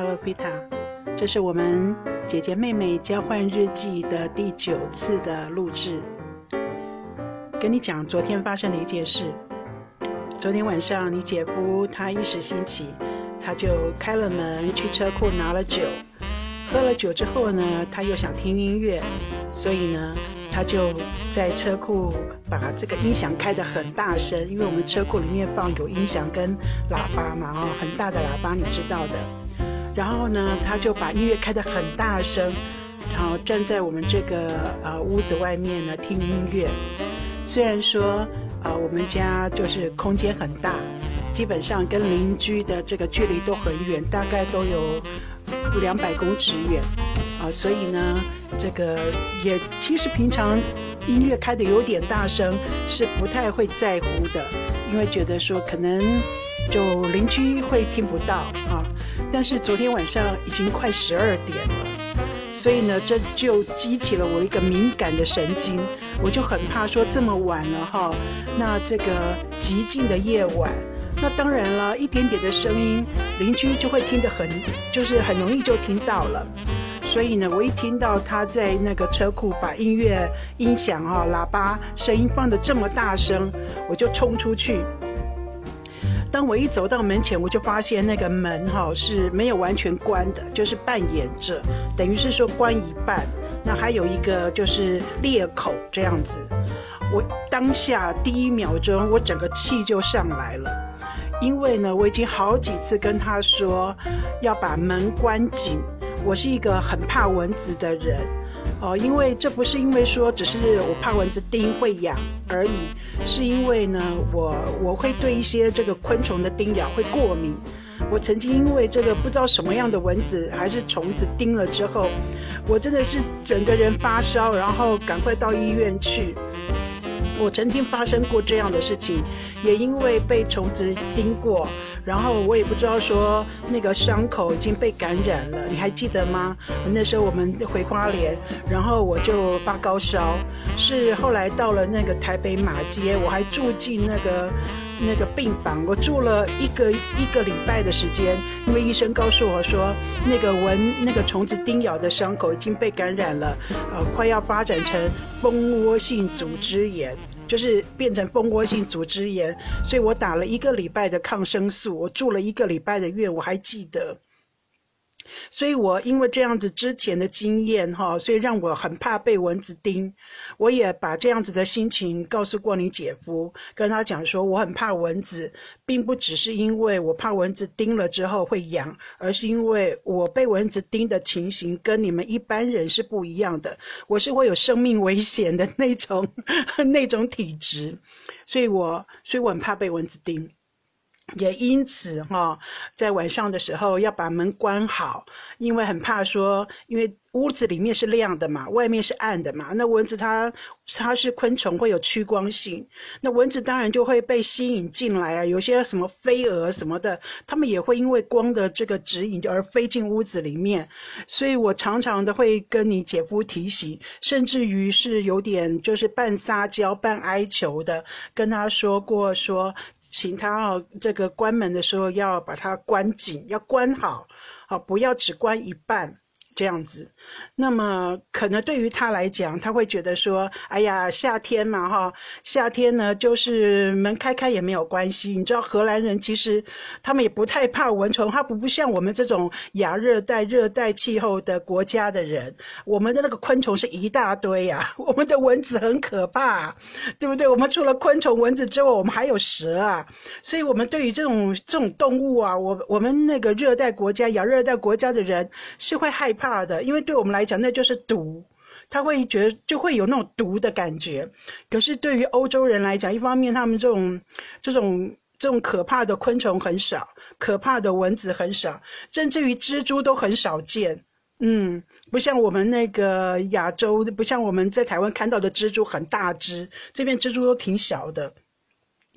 Hello Pita，这是我们姐姐妹妹交换日记的第九次的录制。跟你讲昨天发生的一件事。昨天晚上你姐夫他一时兴起，他就开了门去车库拿了酒。喝了酒之后呢，他又想听音乐，所以呢，他就在车库把这个音响开得很大声，因为我们车库里面放有音响跟喇叭嘛，哦，很大的喇叭，你知道的。然后呢，他就把音乐开得很大声，然后站在我们这个呃屋子外面呢听音乐。虽然说啊，我们家就是空间很大，基本上跟邻居的这个距离都很远，大概都有。两百公尺远，啊，所以呢，这个也其实平常音乐开得有点大声，是不太会在乎的，因为觉得说可能就邻居会听不到啊。但是昨天晚上已经快十二点了，所以呢，这就激起了我一个敏感的神经，我就很怕说这么晚了哈，那这个寂静的夜晚。那当然了，一点点的声音，邻居就会听得很，就是很容易就听到了。所以呢，我一听到他在那个车库把音乐音响啊、喇叭声音放得这么大声，我就冲出去。当我一走到门前，我就发现那个门哈是没有完全关的，就是半掩着，等于是说关一半。那还有一个就是裂口这样子。我当下第一秒钟，我整个气就上来了。因为呢，我已经好几次跟他说要把门关紧。我是一个很怕蚊子的人，哦，因为这不是因为说只是我怕蚊子叮会痒而已，是因为呢，我我会对一些这个昆虫的叮咬会过敏。我曾经因为这个不知道什么样的蚊子还是虫子叮了之后，我真的是整个人发烧，然后赶快到医院去。我曾经发生过这样的事情，也因为被虫子叮过，然后我也不知道说那个伤口已经被感染了，你还记得吗？那时候我们回花莲，然后我就发高烧，是后来到了那个台北马街，我还住进那个那个病房，我住了一个一个礼拜的时间，因为医生告诉我说那个蚊那个虫子叮咬的伤口已经被感染了，呃，快要发展成蜂窝性组织炎。就是变成蜂窝性组织炎，所以我打了一个礼拜的抗生素，我住了一个礼拜的院，我还记得。所以我因为这样子之前的经验哈，所以让我很怕被蚊子叮。我也把这样子的心情告诉过你姐夫，跟他讲说我很怕蚊子，并不只是因为我怕蚊子叮了之后会痒，而是因为我被蚊子叮的情形跟你们一般人是不一样的。我是会有生命危险的那种 那种体质，所以我所以我很怕被蚊子叮。也因此哈，在晚上的时候要把门关好，因为很怕说，因为屋子里面是亮的嘛，外面是暗的嘛。那蚊子它它是昆虫，会有趋光性，那蚊子当然就会被吸引进来啊。有些什么飞蛾什么的，它们也会因为光的这个指引而飞进屋子里面。所以我常常的会跟你姐夫提醒，甚至于是有点就是半撒娇半哀求的跟他说过说。请他哦，这个关门的时候要把它关紧，要关好，好不要只关一半。这样子，那么可能对于他来讲，他会觉得说：“哎呀，夏天嘛，哈，夏天呢，就是门开开也没有关系。你知道，荷兰人其实他们也不太怕蚊虫，他不不像我们这种亚热带、热带气候的国家的人，我们的那个昆虫是一大堆呀，我们的蚊子很可怕，对不对？我们除了昆虫、蚊子之外，我们还有蛇啊，所以我们对于这种这种动物啊，我我们那个热带国家、亚热带国家的人是会害怕。怕的，因为对我们来讲那就是毒，他会觉得就会有那种毒的感觉。可是对于欧洲人来讲，一方面他们这种这种这种可怕的昆虫很少，可怕的蚊子很少，甚至于蜘蛛都很少见。嗯，不像我们那个亚洲，不像我们在台湾看到的蜘蛛很大只，这边蜘蛛都挺小的。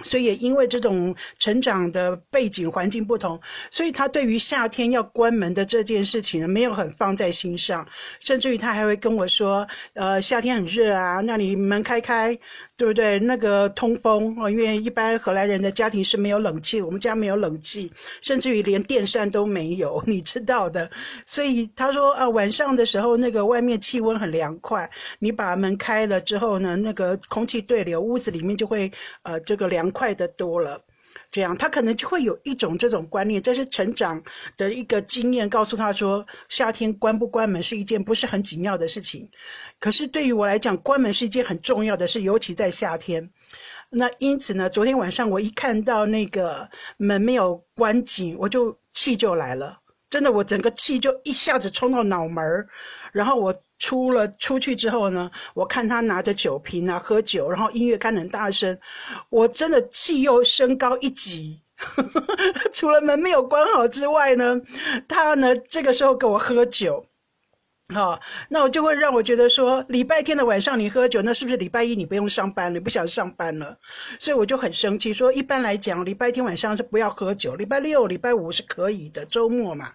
所以也因为这种成长的背景环境不同，所以他对于夏天要关门的这件事情呢，没有很放在心上，甚至于他还会跟我说：“呃，夏天很热啊，那你门开开。”对不对？那个通风啊，因为一般荷兰人的家庭是没有冷气，我们家没有冷气，甚至于连电扇都没有，你知道的。所以他说啊，晚上的时候那个外面气温很凉快，你把门开了之后呢，那个空气对流，屋子里面就会呃这个凉快的多了。这样，他可能就会有一种这种观念，这是成长的一个经验，告诉他说，夏天关不关门是一件不是很紧要的事情。可是对于我来讲，关门是一件很重要的事，尤其在夏天。那因此呢，昨天晚上我一看到那个门没有关紧，我就气就来了，真的，我整个气就一下子冲到脑门儿，然后我。出了出去之后呢，我看他拿着酒瓶啊喝酒，然后音乐开很大声，我真的气又升高一级。除了门没有关好之外呢，他呢这个时候给我喝酒。好，那我就会让我觉得说，礼拜天的晚上你喝酒，那是不是礼拜一你不用上班，你不想上班了？所以我就很生气，说一般来讲，礼拜天晚上是不要喝酒，礼拜六、礼拜五是可以的，周末嘛。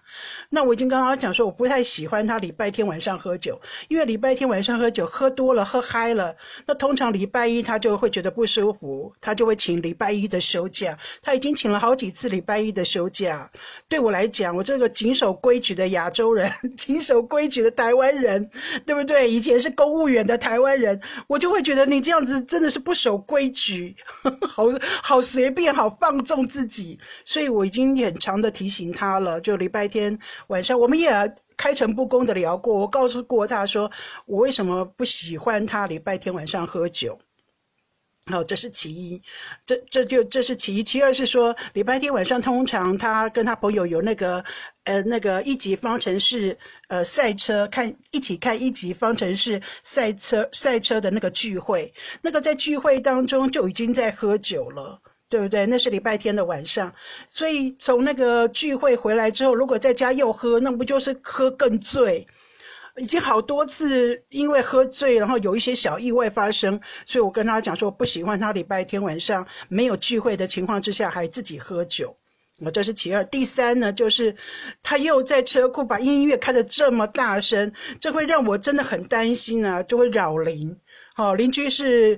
那我已经刚刚讲说，我不太喜欢他礼拜天晚上喝酒，因为礼拜天晚上喝酒喝多了、喝嗨了，那通常礼拜一他就会觉得不舒服，他就会请礼拜一的休假。他已经请了好几次礼拜一的休假。对我来讲，我这个谨守规矩的亚洲人，谨守规矩的大。台湾人，对不对？以前是公务员的台湾人，我就会觉得你这样子真的是不守规矩，好好随便，好放纵自己。所以我已经很长的提醒他了。就礼拜天晚上，我们也开诚布公的聊过，我告诉过他说，我为什么不喜欢他礼拜天晚上喝酒。好，这是其一，这这就这是其一。其二是说，礼拜天晚上通常他跟他朋友有那个，呃，那个一级方程式，呃，赛车看一起看一级方程式赛车赛车的那个聚会，那个在聚会当中就已经在喝酒了，对不对？那是礼拜天的晚上，所以从那个聚会回来之后，如果在家又喝，那不就是喝更醉？已经好多次因为喝醉，然后有一些小意外发生，所以我跟他讲说，我不喜欢他礼拜天晚上没有聚会的情况之下还自己喝酒，我这是其二。第三呢，就是他又在车库把音乐开得这么大声，这会让我真的很担心啊，就会扰邻。好，邻居是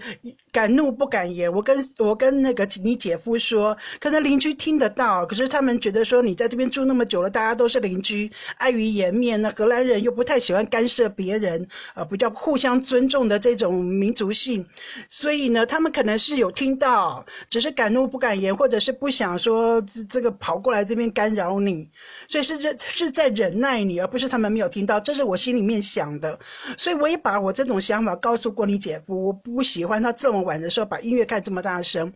敢怒不敢言。我跟我跟那个你姐夫说，可能邻居听得到，可是他们觉得说你在这边住那么久了，大家都是邻居，碍于颜面，那荷兰人又不太喜欢干涉别人，呃，比较互相尊重的这种民族性，所以呢，他们可能是有听到，只是敢怒不敢言，或者是不想说这个跑过来这边干扰你，所以是忍是在忍耐你，而不是他们没有听到。这是我心里面想的，所以我也把我这种想法告诉过你姐。我不喜欢他这么晚的时候把音乐开这么大声。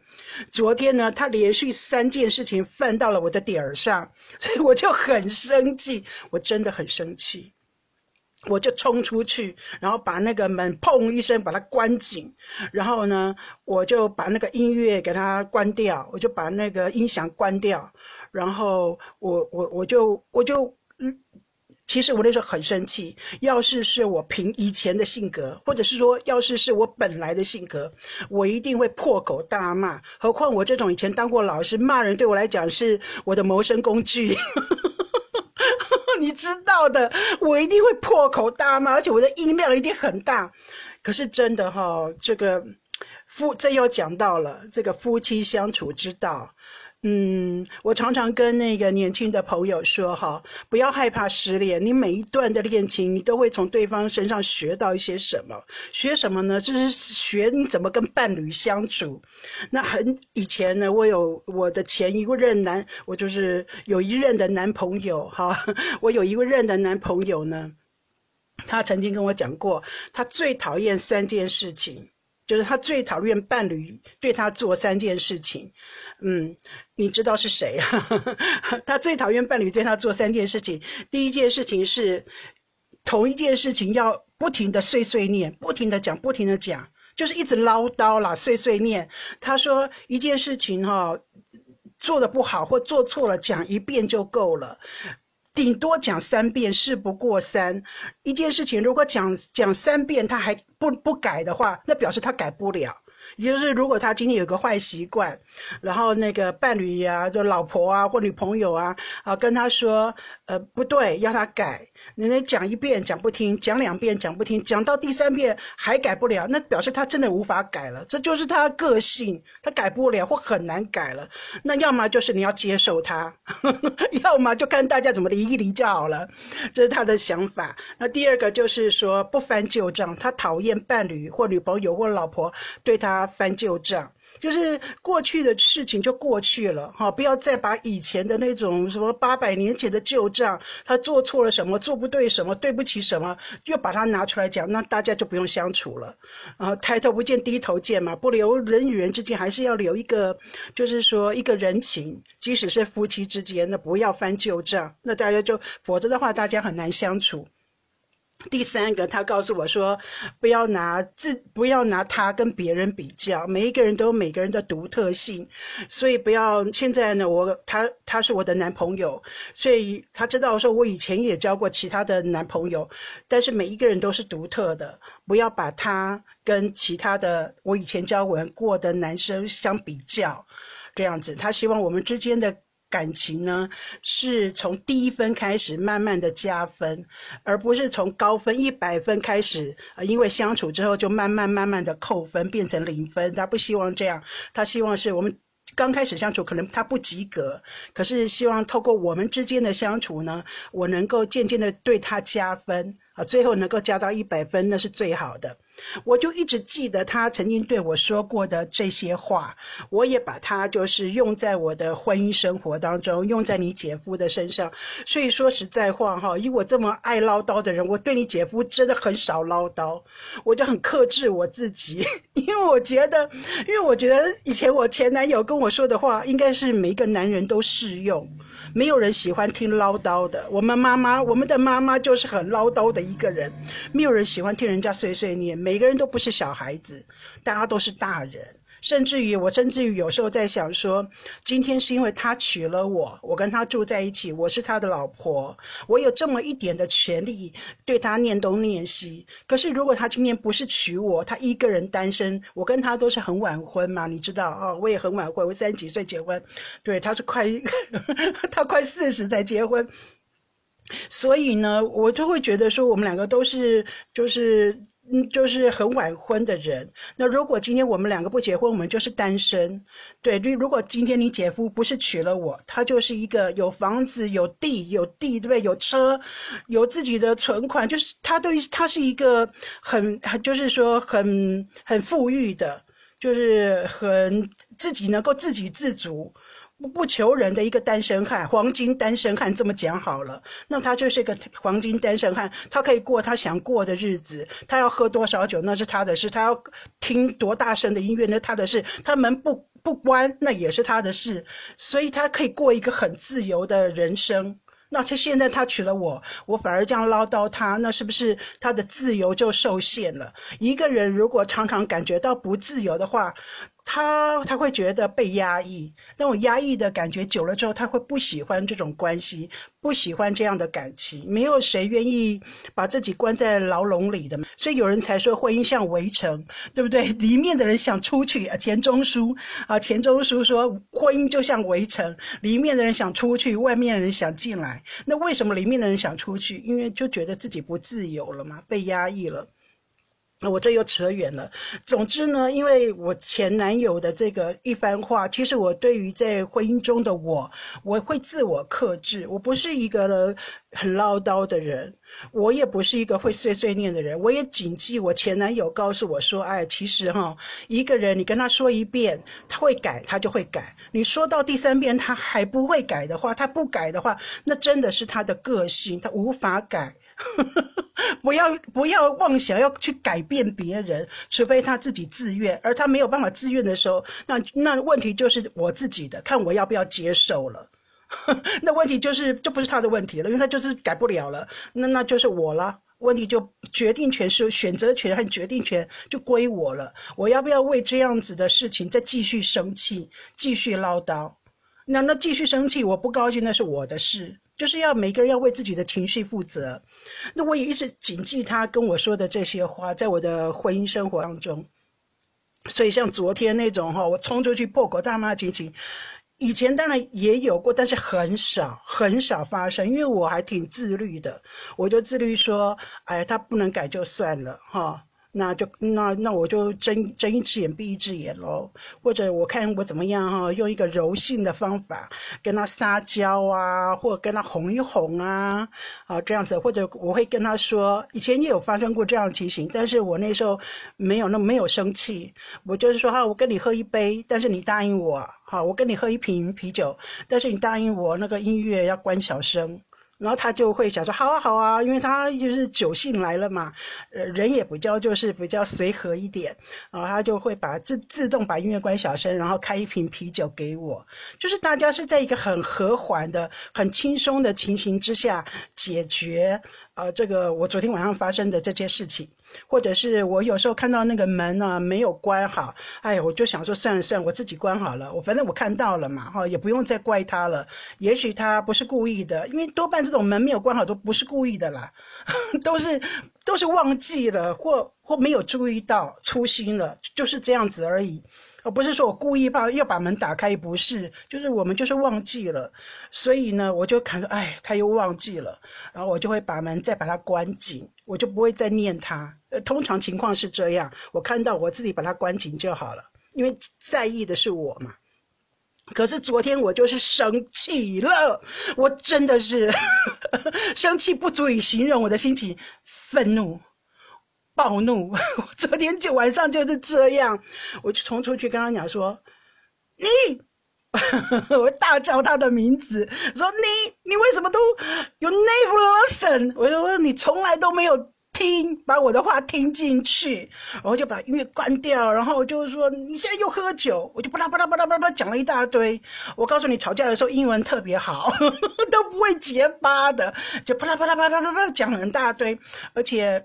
昨天呢，他连续三件事情犯到了我的点儿上，所以我就很生气，我真的很生气，我就冲出去，然后把那个门砰一声把它关紧，然后呢，我就把那个音乐给它关掉，我就把那个音响关掉，然后我我我就我就嗯。其实我那时候很生气，要是是我凭以前的性格，或者是说，要是是我本来的性格，我一定会破口大骂。何况我这种以前当过老师，骂人对我来讲是我的谋生工具，你知道的，我一定会破口大骂，而且我的音量一定很大。可是真的哈，这个夫这又讲到了这个夫妻相处之道。嗯，我常常跟那个年轻的朋友说哈，不要害怕失恋，你每一段的恋情，你都会从对方身上学到一些什么。学什么呢？就是学你怎么跟伴侣相处。那很以前呢，我有我的前一任男，我就是有一任的男朋友哈，我有一任的男朋友呢，他曾经跟我讲过，他最讨厌三件事情。就是他最讨厌伴侣对他做三件事情，嗯，你知道是谁？他最讨厌伴侣对他做三件事情。第一件事情是同一件事情要不停的碎碎念，不停的讲，不停的讲，就是一直唠叨啦，碎碎念。他说一件事情哈做的不好或做错了，讲一遍就够了。顶多讲三遍，事不过三。一件事情如果讲讲三遍他还不不改的话，那表示他改不了。也就是如果他今天有个坏习惯，然后那个伴侣呀，就老婆啊或女朋友啊，啊跟他说，呃不对，要他改。你那讲一遍讲不听，讲两遍讲不听，讲到第三遍还改不了，那表示他真的无法改了，这就是他个性，他改不了或很难改了。那 要么就是你要接受他，要么就看大家怎么离一离就好了，这是他的想法。那第二个就是说不翻旧账，他讨厌伴侣或女朋友或老婆对他翻旧账。就是过去的事情就过去了哈，不要再把以前的那种什么八百年前的旧账，他做错了什么，做不对什么，对不起什么，又把它拿出来讲，那大家就不用相处了。啊，抬头不见低头见嘛，不留人与人之间还是要留一个，就是说一个人情，即使是夫妻之间，那不要翻旧账，那大家就，否则的话大家很难相处。第三个，他告诉我说，不要拿自，不要拿他跟别人比较，每一个人都有每个人的独特性，所以不要现在呢，我他他是我的男朋友，所以他知道说我以前也交过其他的男朋友，但是每一个人都是独特的，不要把他跟其他的我以前交往过的男生相比较，这样子，他希望我们之间的。感情呢，是从低分开始慢慢的加分，而不是从高分一百分开始，呃，因为相处之后就慢慢慢慢的扣分变成零分。他不希望这样，他希望是我们刚开始相处可能他不及格，可是希望透过我们之间的相处呢，我能够渐渐的对他加分。啊，最后能够加到一百分，那是最好的。我就一直记得他曾经对我说过的这些话，我也把它就是用在我的婚姻生活当中，用在你姐夫的身上。所以说实在话哈，以我这么爱唠叨的人，我对你姐夫真的很少唠叨，我就很克制我自己，因为我觉得，因为我觉得以前我前男友跟我说的话，应该是每一个男人都适用。没有人喜欢听唠叨的。我们妈妈，我们的妈妈就是很唠叨的一个人。没有人喜欢听人家碎碎念。每个人都不是小孩子，大家都是大人。甚至于我，甚至于有时候在想说，今天是因为他娶了我，我跟他住在一起，我是他的老婆，我有这么一点的权利对他念东念西。可是如果他今天不是娶我，他一个人单身，我跟他都是很晚婚嘛，你知道啊，我也很晚婚，我三十几岁结婚，对，他是快，他快四十才结婚，所以呢，我就会觉得说，我们两个都是就是。嗯，就是很晚婚的人。那如果今天我们两个不结婚，我们就是单身。对，如果今天你姐夫不是娶了我，他就是一个有房子、有地、有地，对不对？有车，有自己的存款，就是他都他是一个很，就是说很很富裕的，就是很自己能够自给自足。不求人的一个单身汉，黄金单身汉这么讲好了，那他就是一个黄金单身汉，他可以过他想过的日子，他要喝多少酒那是他的事，他要听多大声的音乐那他的事，他门不不关那也是他的事，所以他可以过一个很自由的人生。那他现在他娶了我，我反而这样唠叨他，那是不是他的自由就受限了？一个人如果常常感觉到不自由的话，他他会觉得被压抑，那种压抑的感觉久了之后，他会不喜欢这种关系，不喜欢这样的感情。没有谁愿意把自己关在牢笼里的，所以有人才说婚姻像围城，对不对？里面的人想出去啊，钱钟书啊，钱钟书说婚姻就像围城，里面的人想出去，外面的人想进来。那为什么里面的人想出去？因为就觉得自己不自由了嘛，被压抑了。那我这又扯远了。总之呢，因为我前男友的这个一番话，其实我对于在婚姻中的我，我会自我克制。我不是一个很唠叨的人，我也不是一个会碎碎念的人。我也谨记我前男友告诉我说：“哎，其实哈，一个人你跟他说一遍，他会改，他就会改。你说到第三遍他还不会改的话，他不改的话，那真的是他的个性，他无法改。” 不要不要妄想要去改变别人，除非他自己自愿。而他没有办法自愿的时候，那那问题就是我自己的，看我要不要接受了。那问题就是就不是他的问题了，因为他就是改不了了。那那就是我了，问题就决定权是选择权和决定权就归我了。我要不要为这样子的事情再继续生气，继续唠叨？那那继续生气，我不高兴那是我的事。就是要每个人要为自己的情绪负责，那我也一直谨记他跟我说的这些话，在我的婚姻生活当中。所以像昨天那种哈，我冲出去破口大骂的情形，以前当然也有过，但是很少很少发生，因为我还挺自律的，我就自律说，哎，他不能改就算了哈。那就那那我就睁睁一只眼闭一只眼喽，或者我看我怎么样哈，用一个柔性的方法跟他撒娇啊，或者跟他哄一哄啊，啊这样子，或者我会跟他说，以前也有发生过这样的情形，但是我那时候没有那没有生气，我就是说哈，我跟你喝一杯，但是你答应我，好，我跟你喝一瓶啤酒，但是你答应我那个音乐要关小声。然后他就会想说好啊好啊，因为他就是酒性来了嘛，呃人也比较就是比较随和一点，然后他就会把自自动把音乐关小声，然后开一瓶啤酒给我，就是大家是在一个很和缓的、很轻松的情形之下解决。呃，这个我昨天晚上发生的这件事情，或者是我有时候看到那个门呢没有关好，哎，我就想说算了算了，我自己关好了，我反正我看到了嘛，哈，也不用再怪他了。也许他不是故意的，因为多半这种门没有关好都不是故意的啦，都是都是忘记了或或没有注意到，粗心了，就是这样子而已。而不是说我故意把要把门打开，不是，就是我们就是忘记了，所以呢，我就看说，哎，他又忘记了，然后我就会把门再把它关紧，我就不会再念他。呃，通常情况是这样，我看到我自己把它关紧就好了，因为在意的是我嘛。可是昨天我就是生气了，我真的是 生气不足以形容我的心情，愤怒。暴怒！我昨天就晚上就是这样，我就冲出去跟他讲说：“你，我大叫他的名字，说你，你为什么都有 never listen？我说你从来都没有听，把我的话听进去，然后就把音乐关掉，然后就是说你现在又喝酒，我就巴拉巴拉巴拉巴拉讲了一大堆。我告诉你，吵架的时候英文特别好，都不会结巴的，就巴拉巴拉巴拉巴拉讲了很大堆，而且。”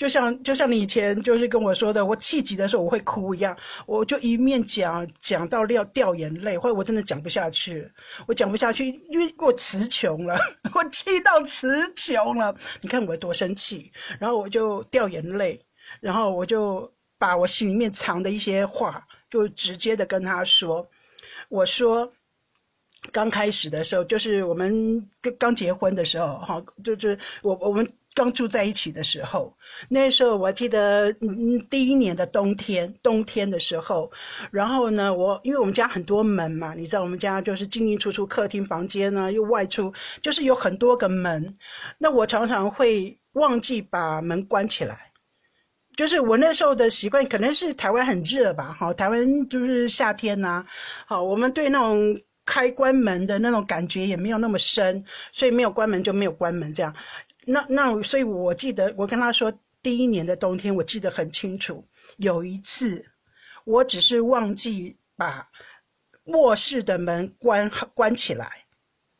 就像就像你以前就是跟我说的，我气急的时候我会哭一样，我就一面讲讲到掉掉眼泪，或者我真的讲不下去，我讲不下去，因为我词穷了，我气到词穷了。你看我多生气，然后我就掉眼泪，然后我就把我心里面藏的一些话，就直接的跟他说，我说刚开始的时候，就是我们刚刚结婚的时候，哈，就是我我们。刚住在一起的时候，那时候我记得，嗯，第一年的冬天，冬天的时候，然后呢，我因为我们家很多门嘛，你知道我们家就是进进出出，客厅、房间呢又外出，就是有很多个门，那我常常会忘记把门关起来，就是我那时候的习惯，可能是台湾很热吧，好，台湾就是夏天呐，好，我们对那种开关门的那种感觉也没有那么深，所以没有关门就没有关门这样。那那，所以我记得我跟他说，第一年的冬天，我记得很清楚。有一次，我只是忘记把卧室的门关关起来，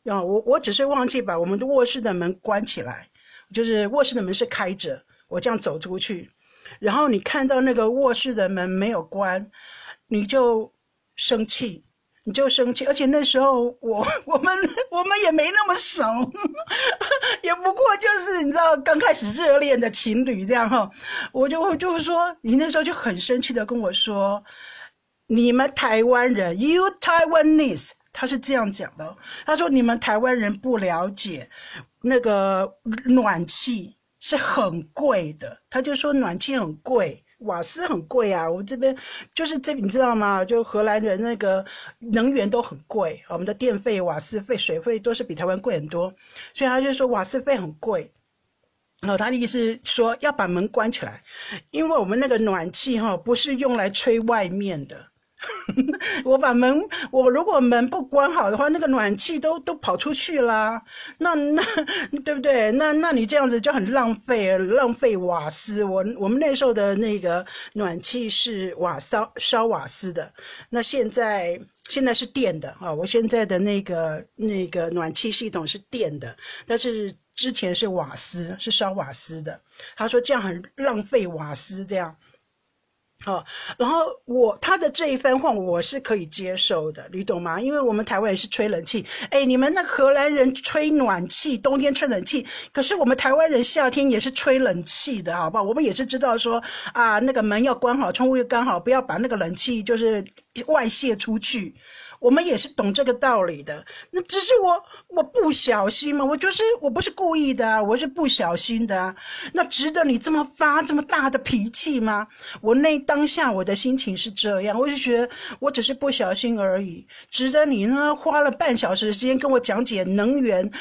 啊，我我只是忘记把我们的卧室的门关起来，就是卧室的门是开着，我这样走出去，然后你看到那个卧室的门没有关，你就生气。你就生气，而且那时候我我们我们也没那么熟，也不过就是你知道刚开始热恋的情侣这样哈，我就就说你那时候就很生气的跟我说，你们台湾人，You Taiwanese，他是这样讲的，他说你们台湾人不了解那个暖气是很贵的，他就说暖气很贵。瓦斯很贵啊，我们这边就是这，你知道吗？就荷兰人那个能源都很贵，我们的电费、瓦斯费、水费都是比台湾贵很多，所以他就说瓦斯费很贵。然后他的意思说要把门关起来，因为我们那个暖气哈不是用来吹外面的。我把门，我如果门不关好的话，那个暖气都都跑出去啦。那那对不对？那那你这样子就很浪费，浪费瓦斯。我我们那时候的那个暖气是瓦烧烧瓦斯的，那现在现在是电的啊。我现在的那个那个暖气系统是电的，但是之前是瓦斯，是烧瓦斯的。他说这样很浪费瓦斯，这样。好，然后我他的这一番话我是可以接受的，你懂吗？因为我们台湾也是吹冷气，哎，你们那荷兰人吹暖气，冬天吹冷气，可是我们台湾人夏天也是吹冷气的，好不好？我们也是知道说啊，那个门要关好，窗户要关好，不要把那个冷气就是外泄出去。我们也是懂这个道理的，那只是我我不小心嘛，我就是我不是故意的，我是不小心的，那值得你这么发这么大的脾气吗？我那当下我的心情是这样，我就觉得我只是不小心而已，值得你呢花了半小时时间跟我讲解能源。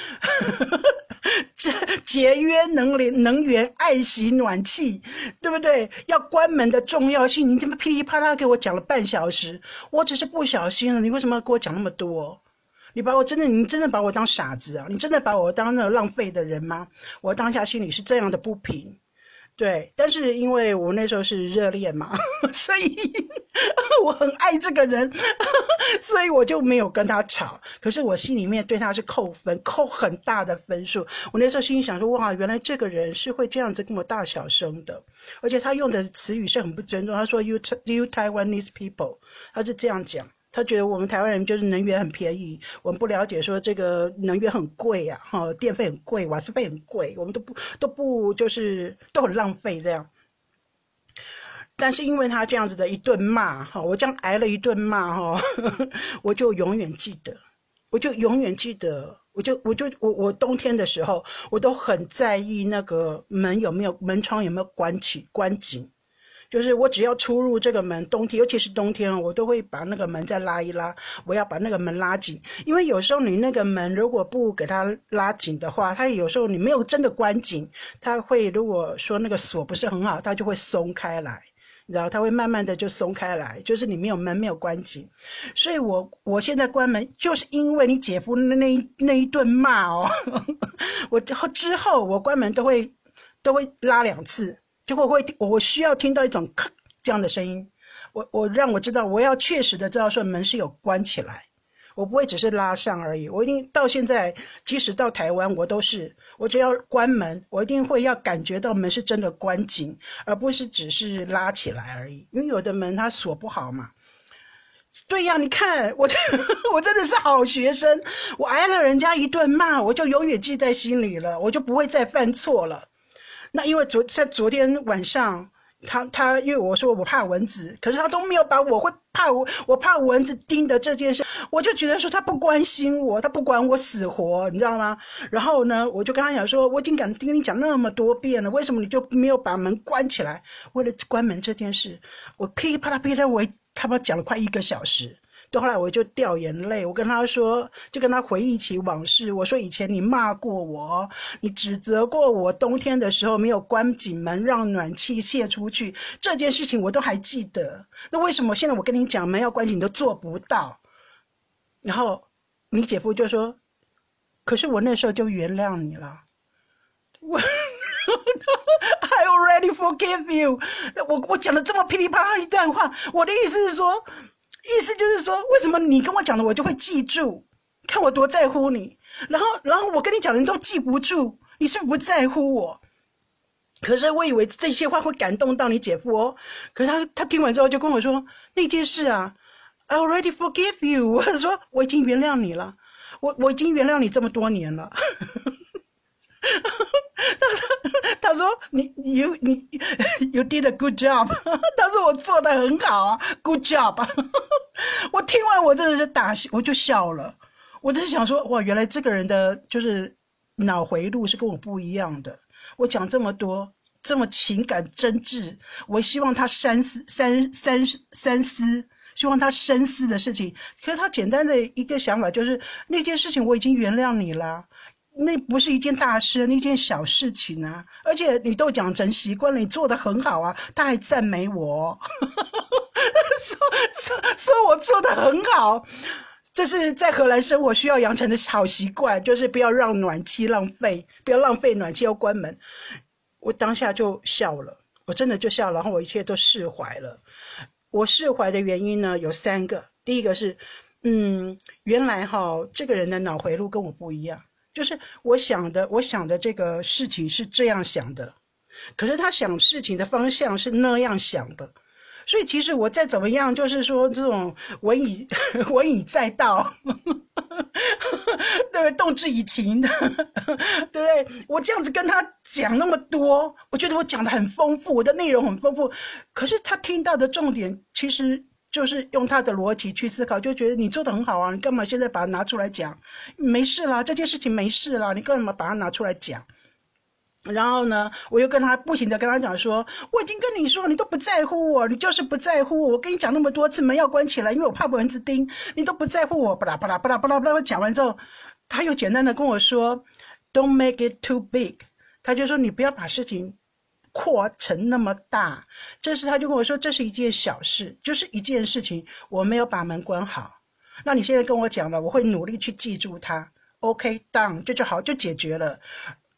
节节约能源，能源爱惜暖气，对不对？要关门的重要性，你这么噼里啪啦给我讲了半小时，我只是不小心了，你为什么要跟我讲那么多？你把我真的，你真的把我当傻子啊？你真的把我当那个浪费的人吗？我当下心里是这样的不平。对，但是因为我那时候是热恋嘛，所以 我很爱这个人，所以我就没有跟他吵。可是我心里面对他是扣分，扣很大的分数。我那时候心里想说，哇，原来这个人是会这样子跟我大小声的，而且他用的词语是很不尊重。他说 “you you Taiwanese people”，他是这样讲。他觉得我们台湾人就是能源很便宜，我们不了解说这个能源很贵呀，哈，电费很贵，瓦斯费很贵，我们都不都不就是都很浪费这样。但是因为他这样子的一顿骂，哈，我这样挨了一顿骂，哈，我就永远记得，我就永远记得，我就我就我我冬天的时候，我都很在意那个门有没有门窗有没有关起关紧。就是我只要出入这个门，冬天尤其是冬天，我都会把那个门再拉一拉。我要把那个门拉紧，因为有时候你那个门如果不给它拉紧的话，它有时候你没有真的关紧，它会如果说那个锁不是很好，它就会松开来，然后他会慢慢的就松开来，就是你没有门没有关紧。所以我我现在关门就是因为你姐夫那那那一顿骂哦，我之后之后我关门都会都会拉两次。就会会，我需要听到一种咔这样的声音，我我让我知道，我要确实的知道说门是有关起来，我不会只是拉上而已，我一定到现在，即使到台湾，我都是，我只要关门，我一定会要感觉到门是真的关紧，而不是只是拉起来而已，因为有的门它锁不好嘛。对呀，你看 我，我真的是好学生，我挨了人家一顿骂，我就永远记在心里了，我就不会再犯错了。那因为昨在昨天晚上，他他因为我说我怕蚊子，可是他都没有把我会怕我我怕蚊子叮的这件事，我就觉得说他不关心我，他不管我死活，你知道吗？然后呢，我就跟他讲说，我已经敢跟你讲那么多遍了，为什么你就没有把门关起来？为了关门这件事，我噼里啪啦噼里啪啦，我他妈讲了快一个小时。到后来我就掉眼泪，我跟他说，就跟他回忆起往事。我说以前你骂过我，你指责过我，冬天的时候没有关紧门，让暖气泄出去，这件事情我都还记得。那为什么现在我跟你讲门要关紧，你都做不到？然后你姐夫就说：“可是我那时候就原谅你了。”我 I already forgive you。我我讲了这么噼里啪啦一段话，我的意思是说。意思就是说，为什么你跟我讲的我就会记住？看我多在乎你，然后，然后我跟你讲的你都记不住，你是不在乎我。可是我以为这些话会感动到你姐夫哦。可是他他听完之后就跟我说那件事啊，I already forgive you。我说我已经原谅你了，我我已经原谅你这么多年了。他说：“你你你，you did a good job。”他说：“我做的很好啊，good job。” 我听完我真的是打，我就笑了。我只是想说，哇，原来这个人的就是脑回路是跟我不一样的。我讲这么多，这么情感真挚，我希望他三思、三三三思，希望他深思的事情。可是他简单的一个想法就是，那件事情我已经原谅你了。那不是一件大事，那件小事情啊！而且你都讲成习惯了，你做的很好啊，他还赞美我，说说说我做的很好。这是在荷兰生活需要养成的好习惯，就是不要让暖气浪费，不要浪费暖气要关门。我当下就笑了，我真的就笑，然后我一切都释怀了。我释怀的原因呢有三个，第一个是，嗯，原来哈这个人的脑回路跟我不一样。就是我想的，我想的这个事情是这样想的，可是他想事情的方向是那样想的，所以其实我再怎么样，就是说这种文以 文以载道，对 不对？动之以情的，对 不对？我这样子跟他讲那么多，我觉得我讲的很丰富，我的内容很丰富。可是他听到的重点，其实就是用他的逻辑去思考，就觉得你做的很好啊，你干嘛现在把它拿出来讲？没事啦，这件事情没事啦，你干嘛把它拿出来讲？然后呢，我又跟他不停的跟他讲说，我已经跟你说，你都不在乎我，你就是不在乎我。我跟你讲那么多次，门要关起来，因为我怕蚊子叮，你都不在乎我。巴拉巴拉巴拉巴拉巴拉，讲完之后，他又简单的跟我说，Don't make it too big。他就说你不要把事情扩成那么大。这是他就跟我说，这是一件小事，就是一件事情，我没有把门关好。那你现在跟我讲了，我会努力去记住它。OK，done，这就好，就解决了。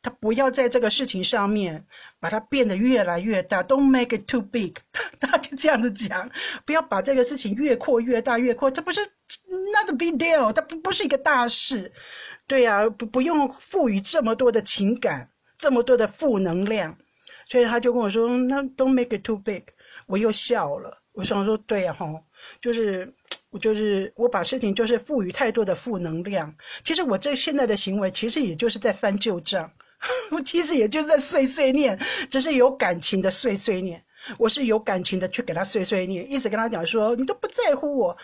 他不要在这个事情上面把它变得越来越大，Don't make it too big。他就这样子讲，不要把这个事情越扩越大越扩，这不是 not a big deal，它不不是一个大事，对呀，不不用赋予这么多的情感，这么多的负能量，所以他就跟我说，那 Don't make it too big。我又笑了，我想说，对呀，哈，就是。我就是我把事情就是赋予太多的负能量，其实我这现在的行为其实也就是在翻旧账，我 其实也就是在碎碎念，只是有感情的碎碎念。我是有感情的去给他碎碎念，一直跟他讲说你都不在乎我，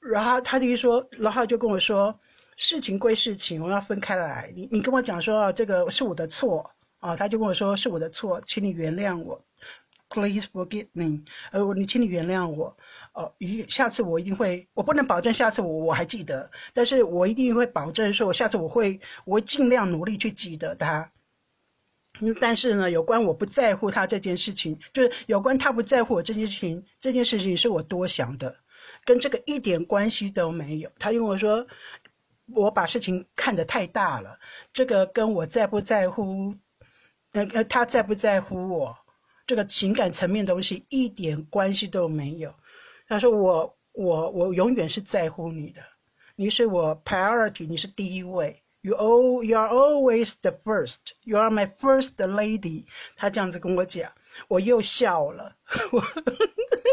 然后他就说，然后就跟我说事情归事情，我要分开来。你你跟我讲说这个是我的错啊，他就跟我说是我的错，请你原谅我，Please forgive me，呃，你请你原谅我。哦，一下次我一定会，我不能保证下次我我还记得，但是我一定会保证说，我下次我会，我会尽量努力去记得他。嗯，但是呢，有关我不在乎他这件事情，就是有关他不在乎我这件事情，这件事情是我多想的，跟这个一点关系都没有。他跟我说，我把事情看得太大了，这个跟我在不在乎，呃呃，他在不在乎我，这个情感层面东西一点关系都没有。他说：“我我我永远是在乎你的，你是我 priority，你是第一位。You o you are always the first. You are my first lady。”他这样子跟我讲，我又笑了，我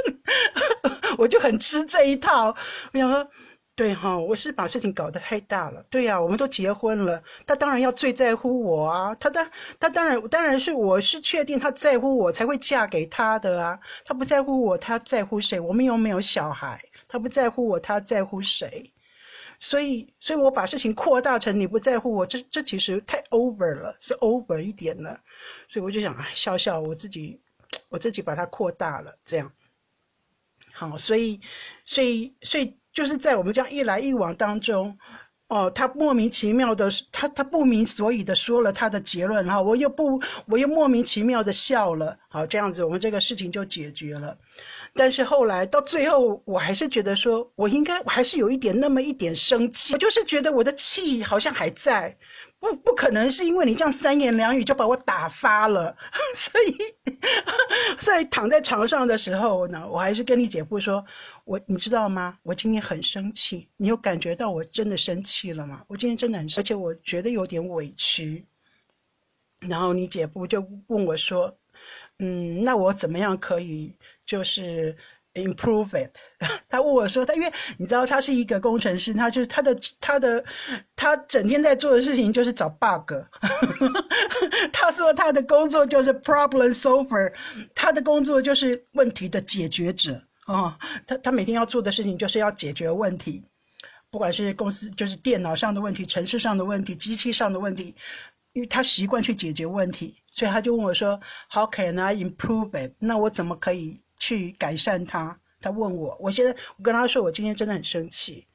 我就很吃这一套。我想说。对哈，我是把事情搞得太大了。对呀，我们都结婚了，他当然要最在乎我啊。他当他当然当然是我是确定他在乎我才会嫁给他的啊。他不在乎我，他在乎谁？我们又没有小孩，他不在乎我，他在乎谁？所以，所以我把事情扩大成你不在乎我，这这其实太 over 了，是 over 一点了。所以我就想笑笑，我自己我自己把它扩大了，这样好。所以，所以，所以。就是在我们这样一来一往当中，哦，他莫名其妙的，他他不明所以的说了他的结论，哈，我又不，我又莫名其妙的笑了，好，这样子我们这个事情就解决了。但是后来到最后，我还是觉得说，我应该，我还是有一点那么一点生气，我就是觉得我的气好像还在。不不可能是因为你这样三言两语就把我打发了，所以，所以躺在床上的时候呢，我还是跟你姐夫说，我你知道吗？我今天很生气，你有感觉到我真的生气了吗？我今天真的很生气，而且我觉得有点委屈。然后你姐夫就问我说，嗯，那我怎么样可以就是？Improve it。他问我说：“他因为你知道他是一个工程师，他就是他的他的他整天在做的事情就是找 bug。他说他的工作就是 problem solver，他的工作就是问题的解决者哦。他他每天要做的事情就是要解决问题，不管是公司就是电脑上的问题、城市上的问题、机器上的问题，因为他习惯去解决问题，所以他就问我说：How can I improve it？那我怎么可以？”去改善他，他问我，我现在我跟他说，我今天真的很生气，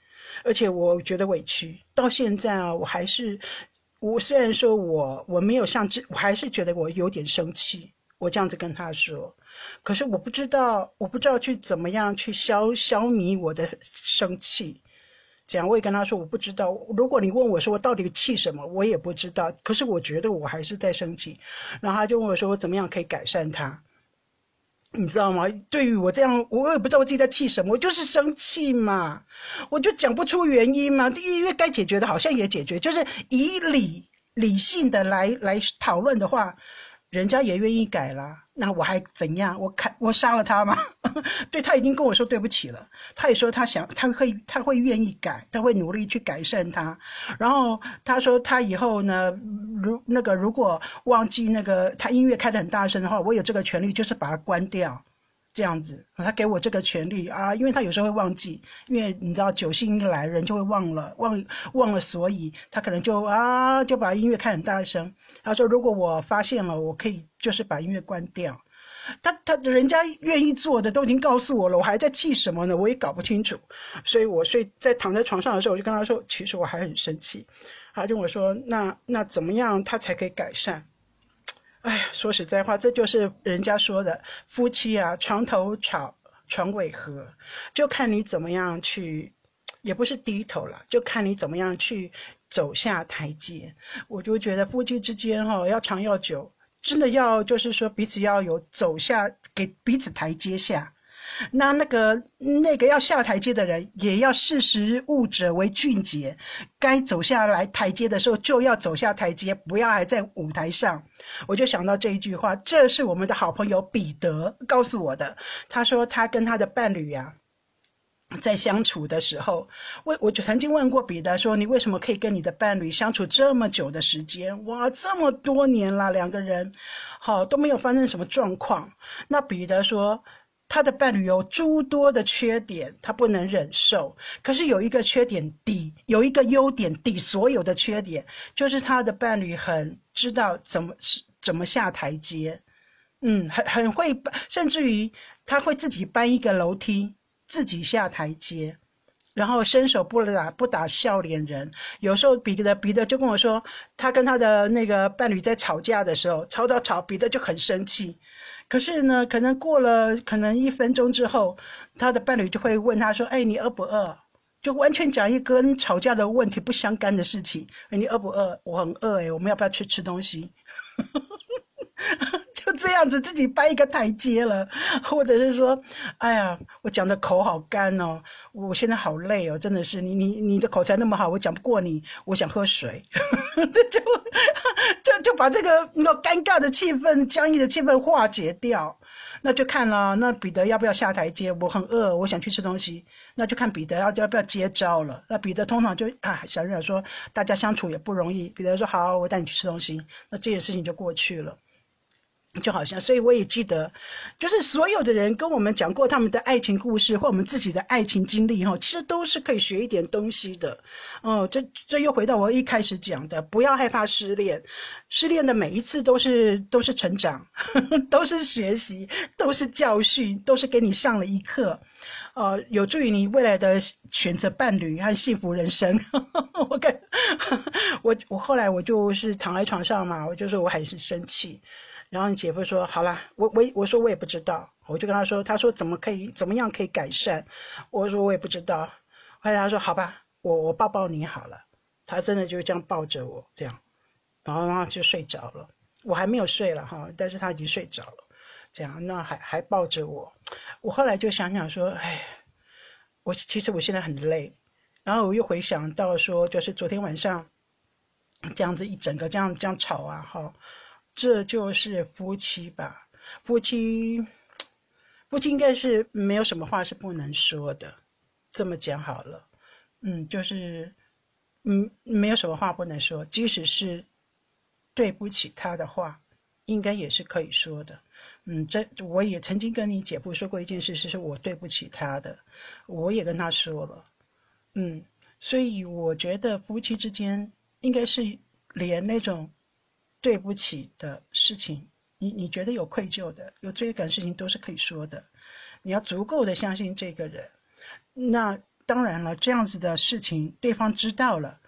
而且我觉得委屈。到现在啊，我还是，我虽然说我我没有像这，我还是觉得我有点生气。我这样子跟他说，可是我不知道，我不知道去怎么样去消消弭我的生气。这样我也跟他说，我不知道。如果你问我说我到底气什么，我也不知道。可是我觉得我还是在生气。然后他就问我说，我怎么样可以改善他？你知道吗？对于我这样，我也不知道我自己在气什么，我就是生气嘛，我就讲不出原因嘛。因为该解决的好像也解决，就是以理理性的来来讨论的话，人家也愿意改啦，那我还怎样？我看我杀了他吗？对他已经跟我说对不起了，他也说他想他会他会愿意改，他会努力去改善他。然后他说他以后呢，如那个如果忘记那个他音乐开得很大声的话，我有这个权利就是把它关掉。这样子，他给我这个权利啊，因为他有时候会忘记，因为你知道酒兴一来，人就会忘了，忘忘了，所以他可能就啊，就把音乐开很大声。他说，如果我发现了，我可以就是把音乐关掉。他他人家愿意做的都已经告诉我了，我还在气什么呢？我也搞不清楚。所以我睡在躺在床上的时候，我就跟他说，其实我还很生气。他就我说，那那怎么样他才可以改善？哎，说实在话，这就是人家说的夫妻啊，床头吵，床尾和，就看你怎么样去，也不是低头了，就看你怎么样去走下台阶。我就觉得夫妻之间哈，要长要久，真的要就是说彼此要有走下，给彼此台阶下。那那个那个要下台阶的人，也要识时务者为俊杰，该走下来台阶的时候就要走下台阶，不要还在舞台上。我就想到这一句话，这是我们的好朋友彼得告诉我的。他说他跟他的伴侣呀，在相处的时候，我我就曾经问过彼得说，你为什么可以跟你的伴侣相处这么久的时间？哇，这么多年了，两个人好都没有发生什么状况。那彼得说。他的伴侣有诸多的缺点，他不能忍受。可是有一个缺点抵，有一个优点抵所有的缺点，就是他的伴侣很知道怎么是怎么下台阶，嗯，很很会，甚至于他会自己搬一个楼梯，自己下台阶，然后伸手不打不打笑脸人。有时候彼得彼得就跟我说，他跟他的那个伴侣在吵架的时候，吵吵吵，彼得就很生气。可是呢，可能过了可能一分钟之后，他的伴侣就会问他说：“哎，你饿不饿？”就完全讲一跟吵架的问题不相干的事情。哎，你饿不饿？我很饿哎，我们要不要去吃东西？这样子自己掰一个台阶了，或者是说，哎呀，我讲的口好干哦，我现在好累哦，真的是你你你的口才那么好，我讲不过你，我想喝水，就就就把这个那尴尬的气氛、僵硬的气氛化解掉。那就看了，那彼得要不要下台阶？我很饿，我想去吃东西，那就看彼得要要不要接招了。那彼得通常就啊，小冉说大家相处也不容易，彼得说好，我带你去吃东西，那这件事情就过去了。就好像，所以我也记得，就是所有的人跟我们讲过他们的爱情故事或我们自己的爱情经历，哈，其实都是可以学一点东西的。哦，这这又回到我一开始讲的，不要害怕失恋，失恋的每一次都是都是成长，都是学习，都是教训，都是给你上了一课，呃，有助于你未来的选择伴侣和幸福人生。我感，我我后来我就是躺在床上嘛，我就说我还是生气。然后你姐夫说：“好了，我我我说我也不知道，我就跟他说，他说怎么可以怎么样可以改善？我说我也不知道。后来他说好吧，我我抱抱你好了。他真的就这样抱着我这样，然后他就睡着了。我还没有睡了哈，但是他已经睡着了。这样那还还抱着我。我后来就想想说，哎，我其实我现在很累。然后我又回想到说，就是昨天晚上这样子一整个这样这样吵啊，哈。”这就是夫妻吧？夫妻，夫妻应该是没有什么话是不能说的。这么讲好了，嗯，就是，嗯，没有什么话不能说，即使是对不起他的话，应该也是可以说的。嗯，这我也曾经跟你姐夫说过一件事，是我对不起他的，我也跟他说了。嗯，所以我觉得夫妻之间应该是连那种。对不起的事情，你你觉得有愧疚的、有罪感的事情都是可以说的。你要足够的相信这个人。那当然了，这样子的事情对方知道了，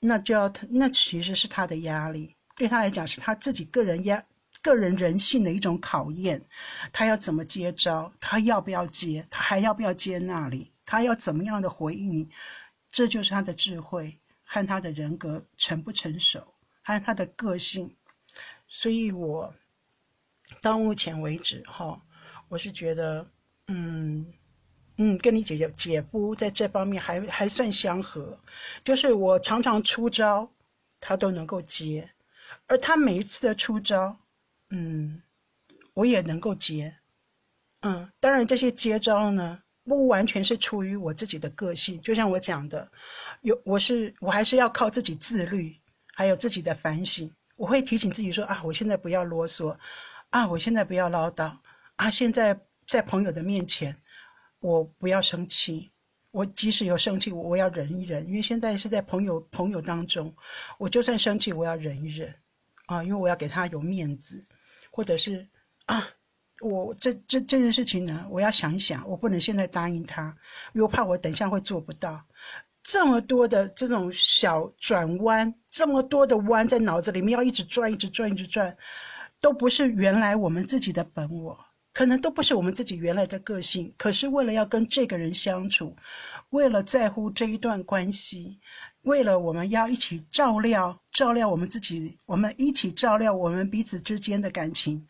那就要他那其实是他的压力，对他来讲是他自己个人压、个人人性的一种考验。他要怎么接招？他要不要接？他还要不要接那里？他要怎么样的回应？你这就是他的智慧和他的人格成不成熟，还有他的个性。所以，我到目前为止，哈，我是觉得，嗯，嗯，跟你姐姐姐夫在这方面还还算相合，就是我常常出招，他都能够接，而他每一次的出招，嗯，我也能够接，嗯，当然这些接招呢，不完全是出于我自己的个性，就像我讲的，有我是我还是要靠自己自律，还有自己的反省，我会提醒自己说啊，我现在不要啰嗦，啊，我现在不要唠叨，啊，现在在朋友的面前，我不要生气。我即使有生气，我要忍一忍，因为现在是在朋友朋友当中，我就算生气，我要忍一忍，啊，因为我要给他有面子，或者是啊，我这这这件事情呢，我要想一想，我不能现在答应他，因为我怕我等一下会做不到。这么多的这种小转弯，这么多的弯在脑子里面要一直转，一直转，一直转，都不是原来我们自己的本我。可能都不是我们自己原来的个性，可是为了要跟这个人相处，为了在乎这一段关系，为了我们要一起照料照料我们自己，我们一起照料我们彼此之间的感情。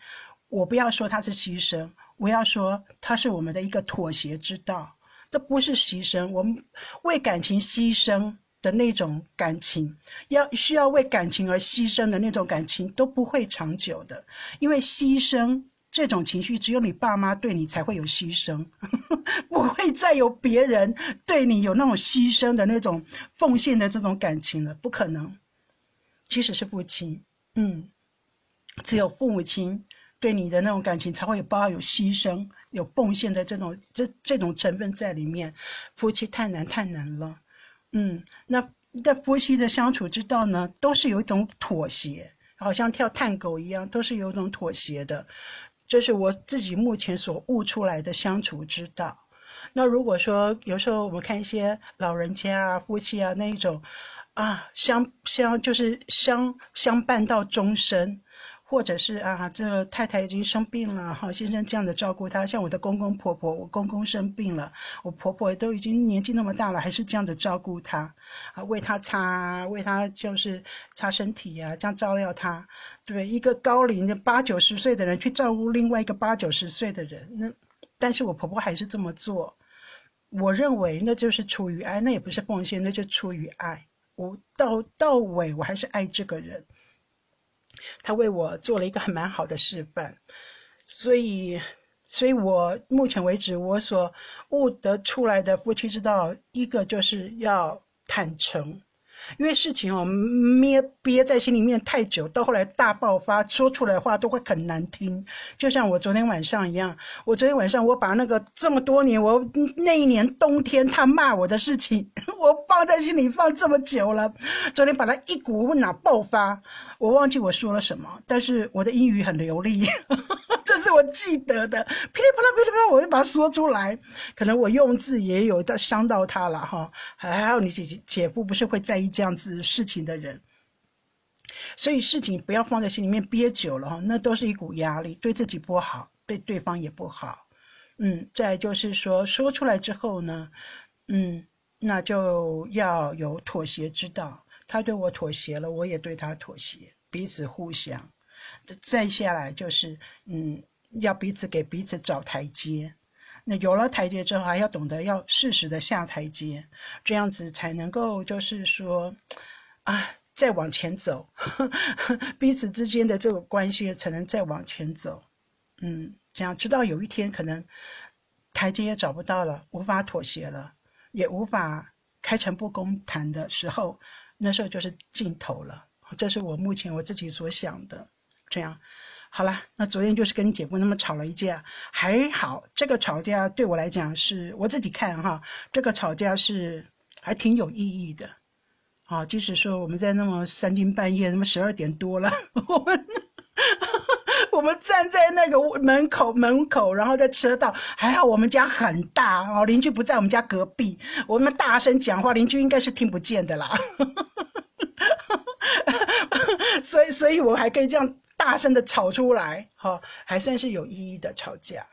我不要说他是牺牲，我要说他是我们的一个妥协之道。这不是牺牲，我们为感情牺牲的那种感情，要需要为感情而牺牲的那种感情都不会长久的，因为牺牲。这种情绪只有你爸妈对你才会有牺牲，不会再有别人对你有那种牺牲的那种奉献的这种感情了，不可能。即使是不亲，嗯，只有父母亲对你的那种感情才会有包有牺牲、有奉献的这种这这种成分在里面。夫妻太难太难了，嗯，那在夫妻的相处之道呢，都是有一种妥协，好像跳探狗一样，都是有一种妥协的。这是我自己目前所悟出来的相处之道。那如果说有时候我们看一些老人家啊、夫妻啊那一种，啊相相就是相相伴到终身。或者是啊，这太太已经生病了，哈，先生这样子照顾她。像我的公公婆婆，我公公生病了，我婆婆都已经年纪那么大了，还是这样子照顾他，啊，为他擦，为他就是擦身体呀，这样照料他。对，一个高龄的八九十岁的人去照顾另外一个八九十岁的人，那但是我婆婆还是这么做。我认为那就是出于爱，那也不是奉献，那就出于爱。我到到尾我还是爱这个人。他为我做了一个很蛮好的示范，所以，所以我目前为止我所悟得出来的夫妻之道，一个就是要坦诚。因为事情哦，憋憋在心里面太久，到后来大爆发，说出来的话都会很难听。就像我昨天晚上一样，我昨天晚上我把那个这么多年我那一年冬天他骂我的事情，我放在心里放这么久了，昨天把它一股脑爆发。我忘记我说了什么，但是我的英语很流利。这是我记得的，噼里啪啦噼里啪啦，我就把它说出来。可能我用字也有在伤到他了哈。还好你姐姐姐夫不是会在意这样子事情的人，所以事情不要放在心里面憋久了哈，那都是一股压力，对自己不好，对对方也不好。嗯，再就是说说出来之后呢，嗯，那就要有妥协之道。他对我妥协了，我也对他妥协，彼此互相。再下来就是，嗯，要彼此给彼此找台阶。那有了台阶之后，还要懂得要适时的下台阶，这样子才能够就是说，啊，再往前走，彼此之间的这个关系才能再往前走。嗯，这样直到有一天可能台阶也找不到了，无法妥协了，也无法开诚布公谈的时候，那时候就是尽头了。这是我目前我自己所想的。这样，好了，那昨天就是跟你姐夫那么吵了一架，还好，这个吵架对我来讲是我自己看哈，这个吵架是还挺有意义的，啊，即使说我们在那么三更半夜，那么十二点多了，我们我们站在那个门口门口，然后在车道，还好我们家很大哦，邻居不在我们家隔壁，我们大声讲话，邻居应该是听不见的啦，所以所以我还可以这样。大声的吵出来，哈，还算是有意义的吵架。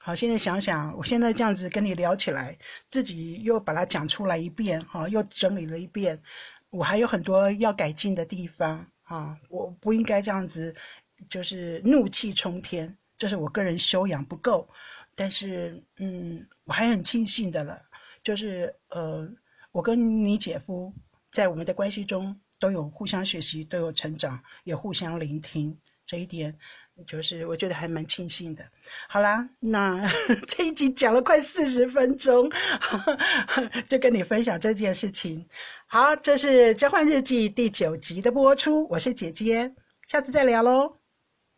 好，现在想想，我现在这样子跟你聊起来，自己又把它讲出来一遍，哈，又整理了一遍，我还有很多要改进的地方，啊，我不应该这样子，就是怒气冲天，这是我个人修养不够。但是，嗯，我还很庆幸的了，就是呃，我跟你姐夫在我们的关系中。都有互相学习，都有成长，也互相聆听，这一点就是我觉得还蛮庆幸的。好啦，那 这一集讲了快四十分钟，就跟你分享这件事情。好，这是交换日记第九集的播出，我是姐姐，下次再聊喽。